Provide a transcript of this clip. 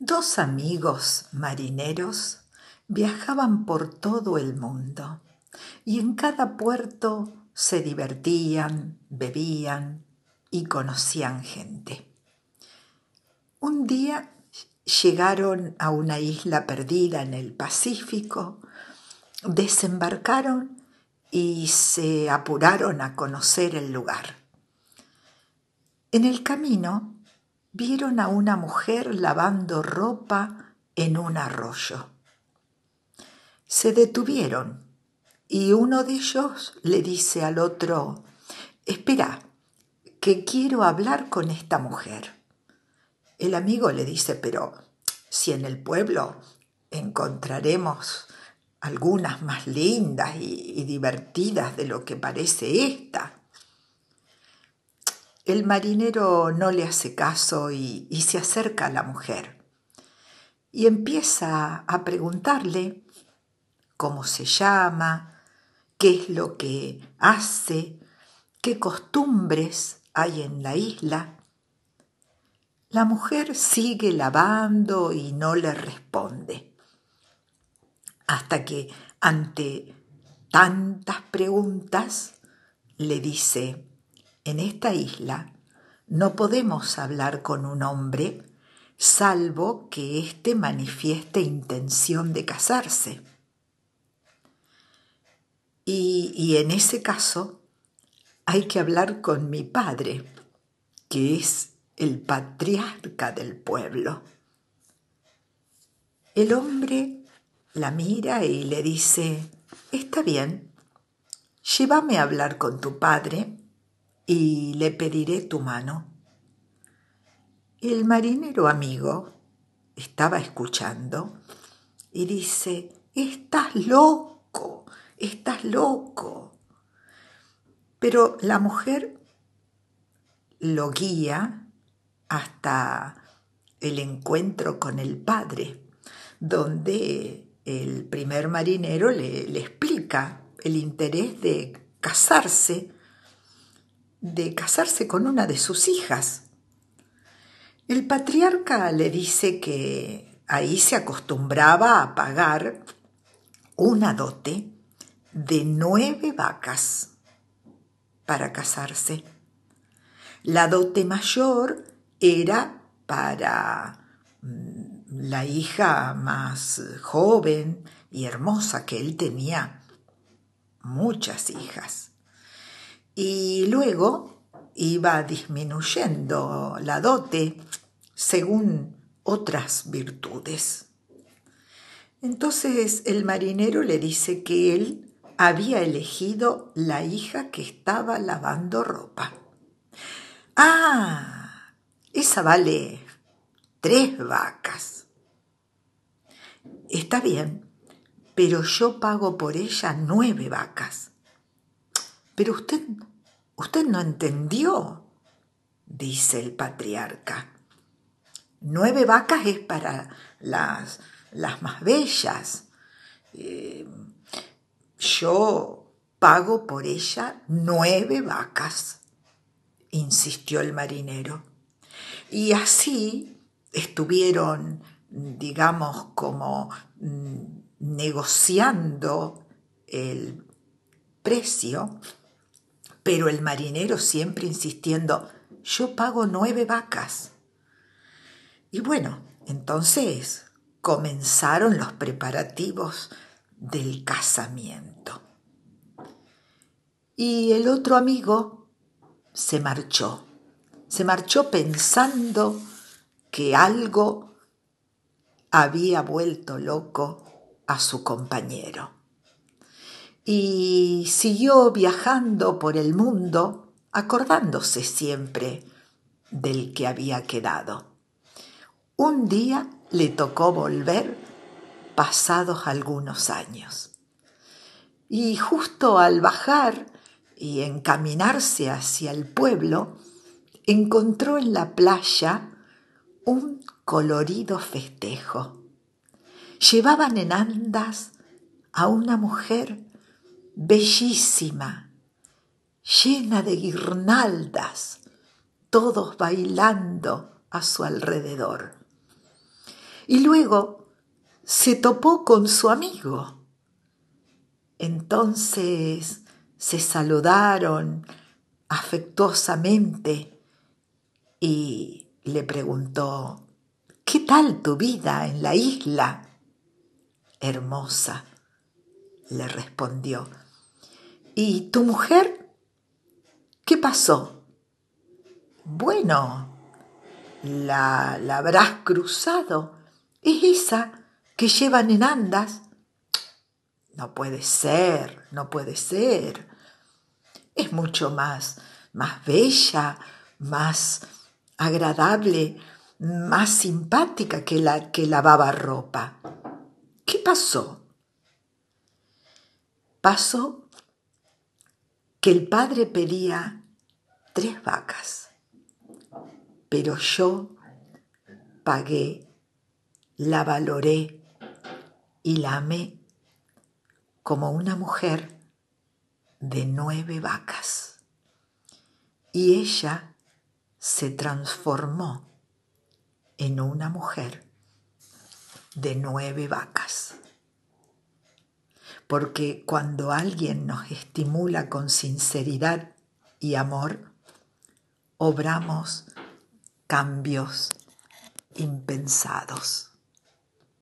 Dos amigos marineros viajaban por todo el mundo y en cada puerto se divertían, bebían y conocían gente. Un día llegaron a una isla perdida en el Pacífico, desembarcaron y se apuraron a conocer el lugar. En el camino vieron a una mujer lavando ropa en un arroyo. Se detuvieron y uno de ellos le dice al otro, espera, que quiero hablar con esta mujer. El amigo le dice, pero si en el pueblo encontraremos algunas más lindas y, divertidas de lo que parece esta. El marinero no le hace caso y, se acerca a la mujer y empieza a preguntarle cómo se llama, qué es lo que hace, qué costumbres hay en la isla. La mujer sigue lavando y no le responde hasta que ante tantas preguntas le dice, en esta isla no podemos hablar con un hombre salvo que éste manifieste intención de casarse. Y, y, en ese caso hay que hablar con mi padre, que es el patriarca del pueblo. El hombre la mira y le dice, está bien, llévame a hablar con tu padre y le pediré tu mano. El marinero amigo estaba escuchando y dice, estás loco, estás loco. Pero la mujer lo guía hasta el encuentro con el padre, donde el primer marinero le, explica el interés de casarse, de casarse con una de sus hijas. El patriarca le dice que ahí se acostumbraba a pagar una dote de nueve vacas para casarse. La dote mayor era para mm, la hija más joven y hermosa que él tenía muchas hijas. Y luego iba disminuyendo la dote según otras virtudes. Entonces el marinero le dice que él había elegido la hija que estaba lavando ropa. Ah, esa vale tres vacas. Está bien, pero yo pago por ella nueve vacas. Pero usted, usted no entendió, dice el patriarca. Nueve vacas es para las, las más bellas. Eh, yo pago por ella nueve vacas, insistió el marinero. Y así estuvieron, digamos, como mm, negociando el precio, pero el marinero siempre insistiendo, yo pago nueve vacas. Y bueno, entonces comenzaron los preparativos del casamiento. Y el otro amigo se marchó, se marchó pensando que algo había vuelto loco a su compañero. Y siguió viajando por el mundo, acordándose siempre del que había quedado. Un día le tocó volver pasados algunos años. Y justo al bajar y encaminarse hacia el pueblo, encontró en la playa un colorido festejo. Llevaban en andas a una mujer bellísima, llena de guirnaldas, todos bailando a su alrededor. y luego se topó con su amigo. Entonces se saludaron afectuosamente y le preguntó, ¿qué tal tu vida en la isla? Hermosa, le respondió. ¿Y tu mujer? ¿Qué pasó? Bueno, la, la habrás cruzado. Es esa que llevan en andas. No puede ser, no puede ser. Es mucho más, más bella, más agradable, más simpática que la que lavaba ropa. ¿Qué pasó? Pasó que el padre pedía tres vacas, pero yo pagué, la valoré y la amé como una mujer de nueve vacas. Y ella se transformó en una mujer de nueve vacas. Porque cuando alguien nos estimula con sinceridad y amor, obramos cambios impensados.